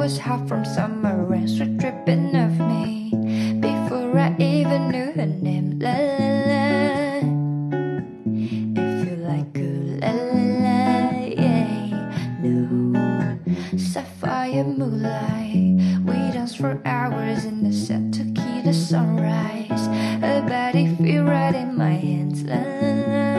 was hot from summer rain, sweat dripping off me. Before I even knew her name, la la la. If you like good, la la la, yeah. No, sapphire moonlight. We danced for hours in the set Tequila sunrise. Her body feel right in my hands, la la la.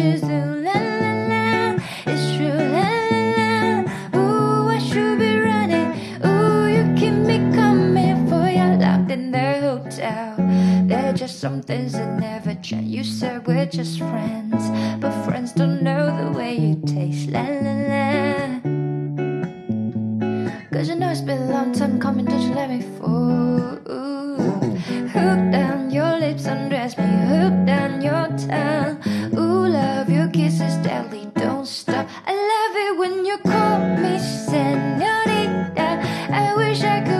should do la la la. It's true la la la. Ooh, I should be running. Ooh, you keep me coming for your locked in the hotel. There's just some things that never change. You said we're just friends, but friends don't know the way you taste. La la la. Cause you know it's been a long time coming, don't you let me fall. kiss is deadly, don't stop. I love it when you call me senorita. I wish I could.